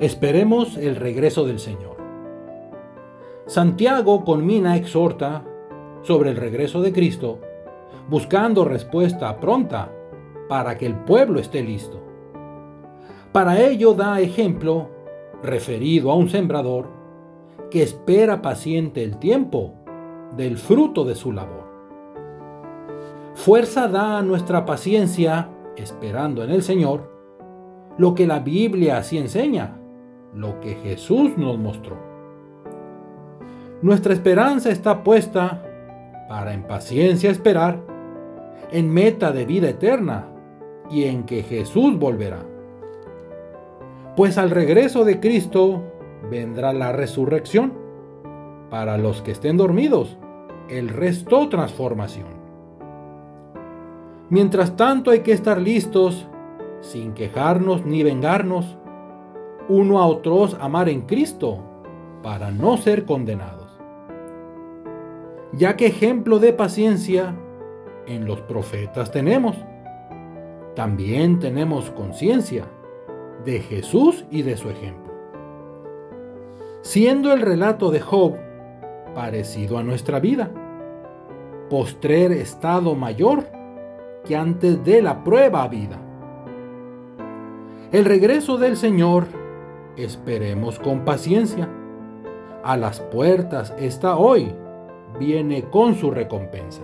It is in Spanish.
Esperemos el regreso del Señor. Santiago con Mina exhorta sobre el regreso de Cristo, buscando respuesta pronta para que el pueblo esté listo. Para ello da ejemplo referido a un sembrador que espera paciente el tiempo del fruto de su labor. Fuerza da a nuestra paciencia, esperando en el Señor, lo que la Biblia así enseña, lo que Jesús nos mostró. Nuestra esperanza está puesta para en paciencia esperar en meta de vida eterna y en que Jesús volverá. Pues al regreso de Cristo vendrá la resurrección. Para los que estén dormidos, el resto transformación. Mientras tanto hay que estar listos, sin quejarnos ni vengarnos, uno a otros amar en Cristo, para no ser condenados. Ya que ejemplo de paciencia en los profetas tenemos, también tenemos conciencia de Jesús y de su ejemplo. Siendo el relato de Job parecido a nuestra vida, postrer estado mayor que antes de la prueba vida. El regreso del Señor esperemos con paciencia. A las puertas está hoy, viene con su recompensa.